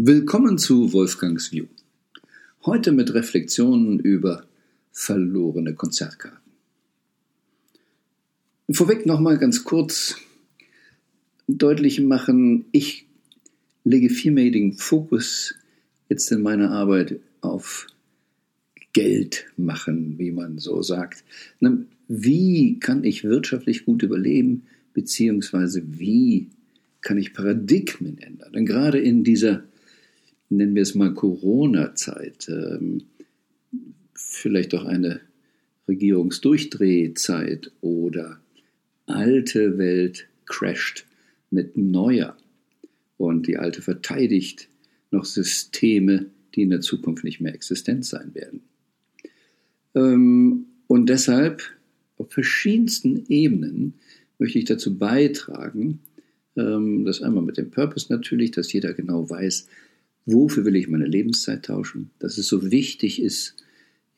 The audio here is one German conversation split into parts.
Willkommen zu Wolfgangs View. Heute mit Reflexionen über verlorene Konzertkarten. Vorweg nochmal ganz kurz deutlich machen, ich lege viel mehr den Fokus jetzt in meiner Arbeit auf Geld machen, wie man so sagt. Wie kann ich wirtschaftlich gut überleben, beziehungsweise wie kann ich Paradigmen ändern? Denn gerade in dieser nennen wir es mal Corona-Zeit, ähm, vielleicht auch eine Regierungsdurchdrehzeit oder alte Welt crasht mit neuer und die alte verteidigt noch Systeme, die in der Zukunft nicht mehr existent sein werden. Ähm, und deshalb auf verschiedensten Ebenen möchte ich dazu beitragen, ähm, das einmal mit dem Purpose natürlich, dass jeder genau weiß, Wofür will ich meine Lebenszeit tauschen? Dass es so wichtig ist,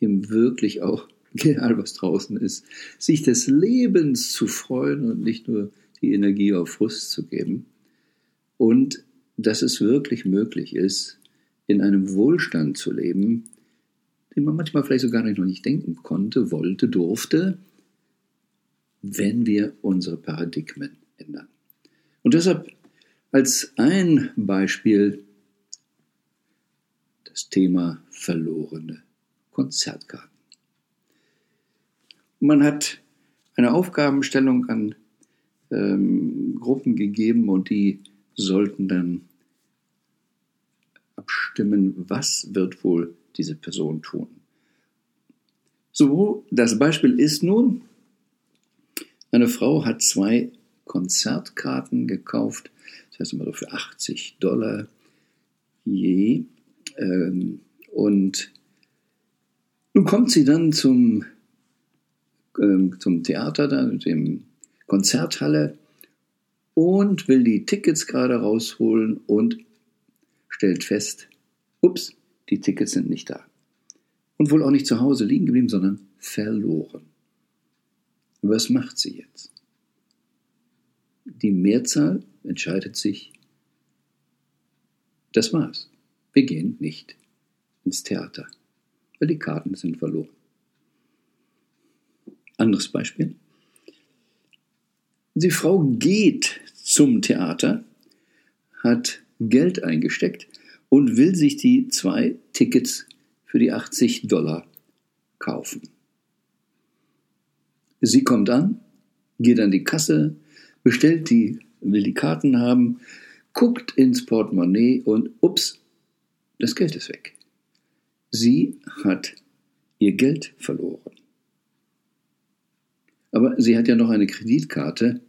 ihm wirklich auch, egal was draußen ist, sich des Lebens zu freuen und nicht nur die Energie auf Frust zu geben. Und dass es wirklich möglich ist, in einem Wohlstand zu leben, den man manchmal vielleicht sogar noch nicht denken konnte, wollte, durfte, wenn wir unsere Paradigmen ändern. Und deshalb als ein Beispiel das Thema verlorene Konzertkarten. Man hat eine Aufgabenstellung an ähm, Gruppen gegeben und die sollten dann abstimmen, was wird wohl diese Person tun. So, das Beispiel ist nun, eine Frau hat zwei Konzertkarten gekauft, das heißt immer so für 80 Dollar je. Ähm, und nun kommt sie dann zum, ähm, zum Theater, dann, dem Konzerthalle und will die Tickets gerade rausholen und stellt fest, ups, die Tickets sind nicht da. Und wohl auch nicht zu Hause liegen geblieben, sondern verloren. Was macht sie jetzt? Die Mehrzahl entscheidet sich, das war's. Wir gehen nicht ins Theater, weil die Karten sind verloren. Anderes Beispiel. Die Frau geht zum Theater, hat Geld eingesteckt und will sich die zwei Tickets für die 80 Dollar kaufen. Sie kommt an, geht an die Kasse, bestellt die, will die Karten haben, guckt ins Portemonnaie und ups, das Geld ist weg. Sie hat ihr Geld verloren. Aber sie hat ja noch eine Kreditkarte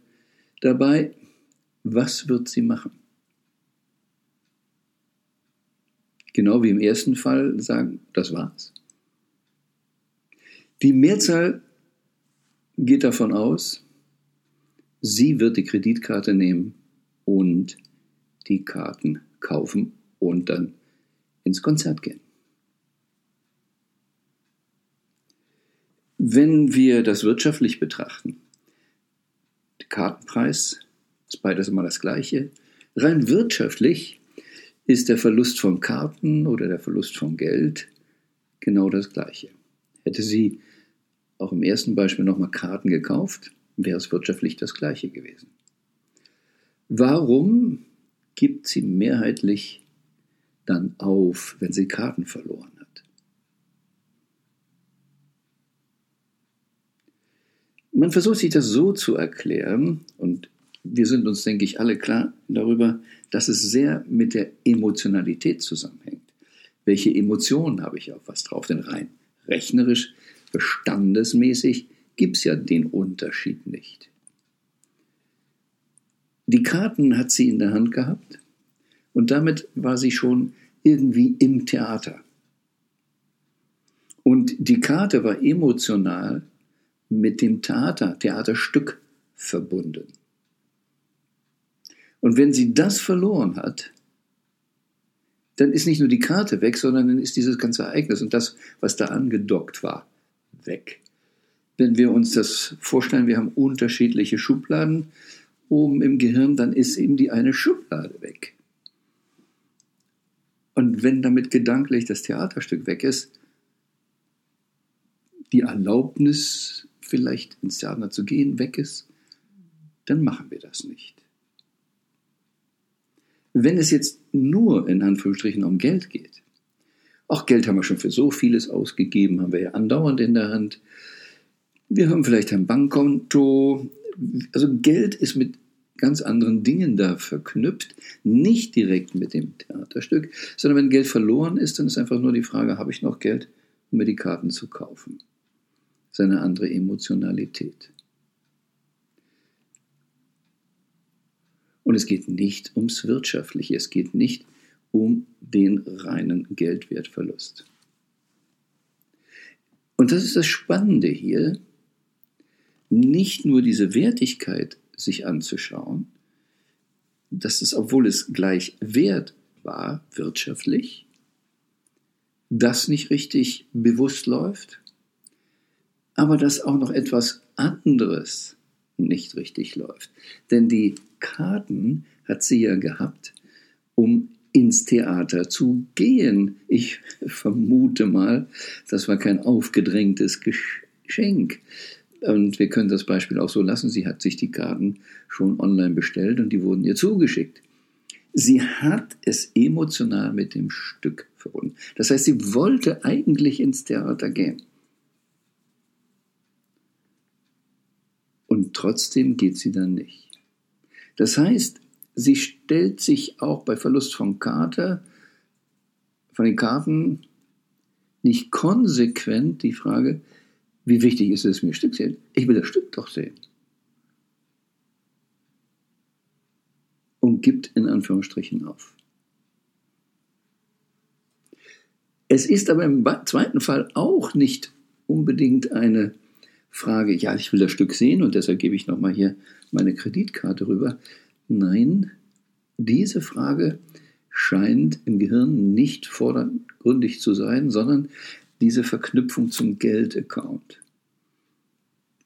dabei. Was wird sie machen? Genau wie im ersten Fall sagen, das war's. Die Mehrzahl geht davon aus, sie wird die Kreditkarte nehmen und die Karten kaufen und dann ins Konzert gehen. Wenn wir das wirtschaftlich betrachten, der Kartenpreis ist beides immer das gleiche. Rein wirtschaftlich ist der Verlust von Karten oder der Verlust von Geld genau das gleiche. Hätte sie auch im ersten Beispiel nochmal Karten gekauft, wäre es wirtschaftlich das gleiche gewesen. Warum gibt sie mehrheitlich dann auf, wenn sie Karten verloren hat. Man versucht sich das so zu erklären, und wir sind uns, denke ich, alle klar darüber, dass es sehr mit der Emotionalität zusammenhängt. Welche Emotionen habe ich auf was drauf? Denn rein rechnerisch, bestandesmäßig gibt es ja den Unterschied nicht. Die Karten hat sie in der Hand gehabt und damit war sie schon irgendwie im Theater. Und die Karte war emotional mit dem Theater, Theaterstück verbunden. Und wenn sie das verloren hat, dann ist nicht nur die Karte weg, sondern dann ist dieses ganze Ereignis und das, was da angedockt war, weg. Wenn wir uns das vorstellen, wir haben unterschiedliche Schubladen oben im Gehirn, dann ist eben die eine Schublade weg. Und wenn damit gedanklich das Theaterstück weg ist, die Erlaubnis, vielleicht ins Theater zu gehen, weg ist, dann machen wir das nicht. Wenn es jetzt nur in Anführungsstrichen um Geld geht, auch Geld haben wir schon für so vieles ausgegeben, haben wir ja andauernd in der Hand. Wir haben vielleicht ein Bankkonto. Also Geld ist mit ganz anderen Dingen da verknüpft, nicht direkt mit dem Theaterstück, sondern wenn Geld verloren ist, dann ist einfach nur die Frage, habe ich noch Geld, um mir die Karten zu kaufen? Das ist eine andere Emotionalität. Und es geht nicht ums Wirtschaftliche, es geht nicht um den reinen Geldwertverlust. Und das ist das Spannende hier, nicht nur diese Wertigkeit sich anzuschauen, dass es, obwohl es gleich wert war, wirtschaftlich, das nicht richtig bewusst läuft, aber dass auch noch etwas anderes nicht richtig läuft. Denn die Karten hat sie ja gehabt, um ins Theater zu gehen. Ich vermute mal, das war kein aufgedrängtes Geschenk. Und wir können das Beispiel auch so lassen. Sie hat sich die Karten schon online bestellt und die wurden ihr zugeschickt. Sie hat es emotional mit dem Stück verbunden. Das heißt, sie wollte eigentlich ins Theater gehen. Und trotzdem geht sie dann nicht. Das heißt, sie stellt sich auch bei Verlust von Karte, von den Karten nicht konsequent die Frage, wie wichtig ist es, mir ein Stück sehen? Ich will das Stück doch sehen. Und gibt in Anführungsstrichen auf. Es ist aber im zweiten Fall auch nicht unbedingt eine Frage, ja, ich will das Stück sehen und deshalb gebe ich nochmal hier meine Kreditkarte rüber. Nein, diese Frage scheint im Gehirn nicht vordergründig zu sein, sondern diese Verknüpfung zum Geldaccount.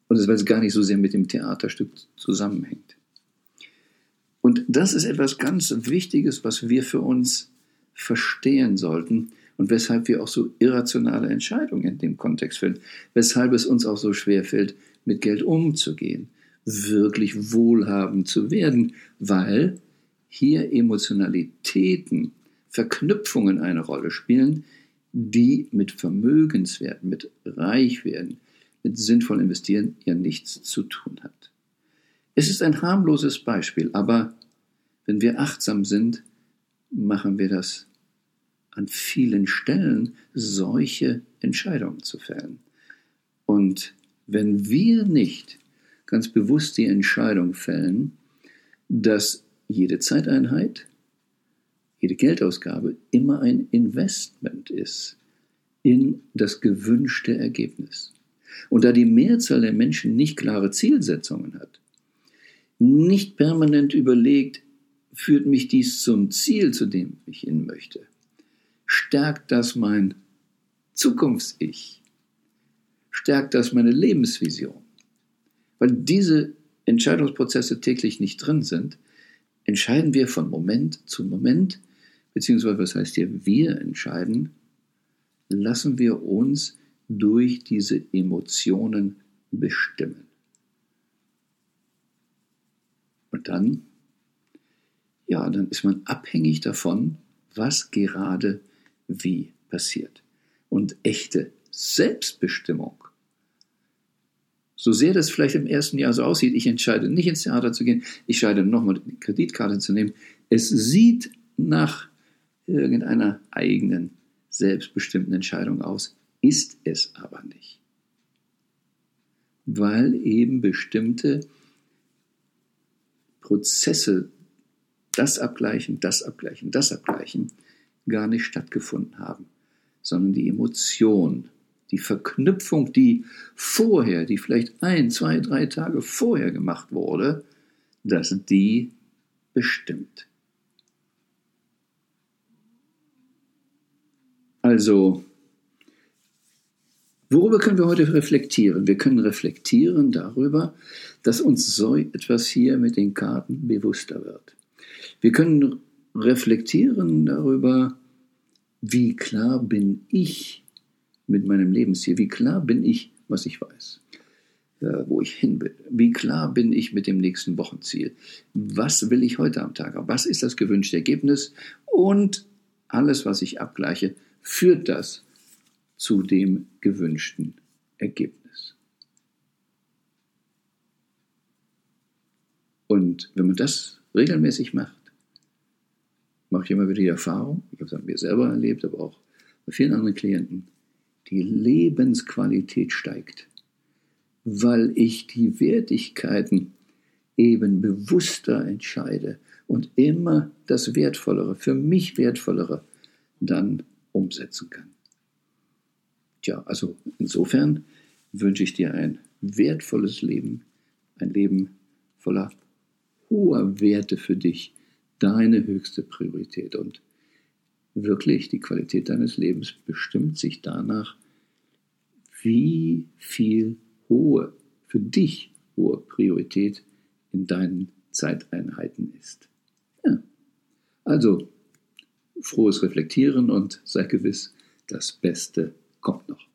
Und das, weil es gar nicht so sehr mit dem Theaterstück zusammenhängt. Und das ist etwas ganz Wichtiges, was wir für uns verstehen sollten und weshalb wir auch so irrationale Entscheidungen in dem Kontext fällen, weshalb es uns auch so schwer fällt, mit Geld umzugehen, wirklich wohlhabend zu werden, weil hier Emotionalitäten, Verknüpfungen eine Rolle spielen, die mit Vermögenswerten, mit Reichwerden, mit sinnvoll investieren ja nichts zu tun hat. Es ist ein harmloses Beispiel, aber wenn wir achtsam sind, machen wir das an vielen Stellen, solche Entscheidungen zu fällen. Und wenn wir nicht ganz bewusst die Entscheidung fällen, dass jede Zeiteinheit, jede Geldausgabe immer ein Investment ist in das gewünschte Ergebnis. Und da die Mehrzahl der Menschen nicht klare Zielsetzungen hat, nicht permanent überlegt, führt mich dies zum Ziel, zu dem ich hin möchte, stärkt das mein Zukunfts-Ich, stärkt das meine Lebensvision. Weil diese Entscheidungsprozesse täglich nicht drin sind, entscheiden wir von Moment zu Moment, beziehungsweise was heißt hier, wir entscheiden, lassen wir uns durch diese Emotionen bestimmen. Und dann, ja, dann ist man abhängig davon, was gerade wie passiert. Und echte Selbstbestimmung so sehr das vielleicht im ersten Jahr so aussieht, ich entscheide nicht ins Theater zu gehen, ich entscheide nochmal die Kreditkarte zu nehmen. Es sieht nach irgendeiner eigenen, selbstbestimmten Entscheidung aus, ist es aber nicht. Weil eben bestimmte Prozesse, das Abgleichen, das Abgleichen, das Abgleichen, gar nicht stattgefunden haben, sondern die Emotion die Verknüpfung, die vorher, die vielleicht ein, zwei, drei Tage vorher gemacht wurde, dass die bestimmt. Also, worüber können wir heute reflektieren? Wir können reflektieren darüber, dass uns so etwas hier mit den Karten bewusster wird. Wir können reflektieren darüber, wie klar bin ich mit meinem Lebensziel, wie klar bin ich, was ich weiß, wo ich hin will, wie klar bin ich mit dem nächsten Wochenziel, was will ich heute am Tag was ist das gewünschte Ergebnis? Und alles, was ich abgleiche, führt das zu dem gewünschten Ergebnis. Und wenn man das regelmäßig macht, mache ich immer wieder die Erfahrung, ich habe es an mir selber erlebt, aber auch bei vielen anderen Klienten, die Lebensqualität steigt, weil ich die Wertigkeiten eben bewusster entscheide und immer das Wertvollere, für mich Wertvollere dann umsetzen kann. Tja, also insofern wünsche ich dir ein wertvolles Leben, ein Leben voller hoher Werte für dich, deine höchste Priorität. Und wirklich die Qualität deines Lebens bestimmt sich danach, wie viel hohe, für dich hohe Priorität in deinen Zeiteinheiten ist. Ja. Also, frohes Reflektieren und sei gewiss, das Beste kommt noch.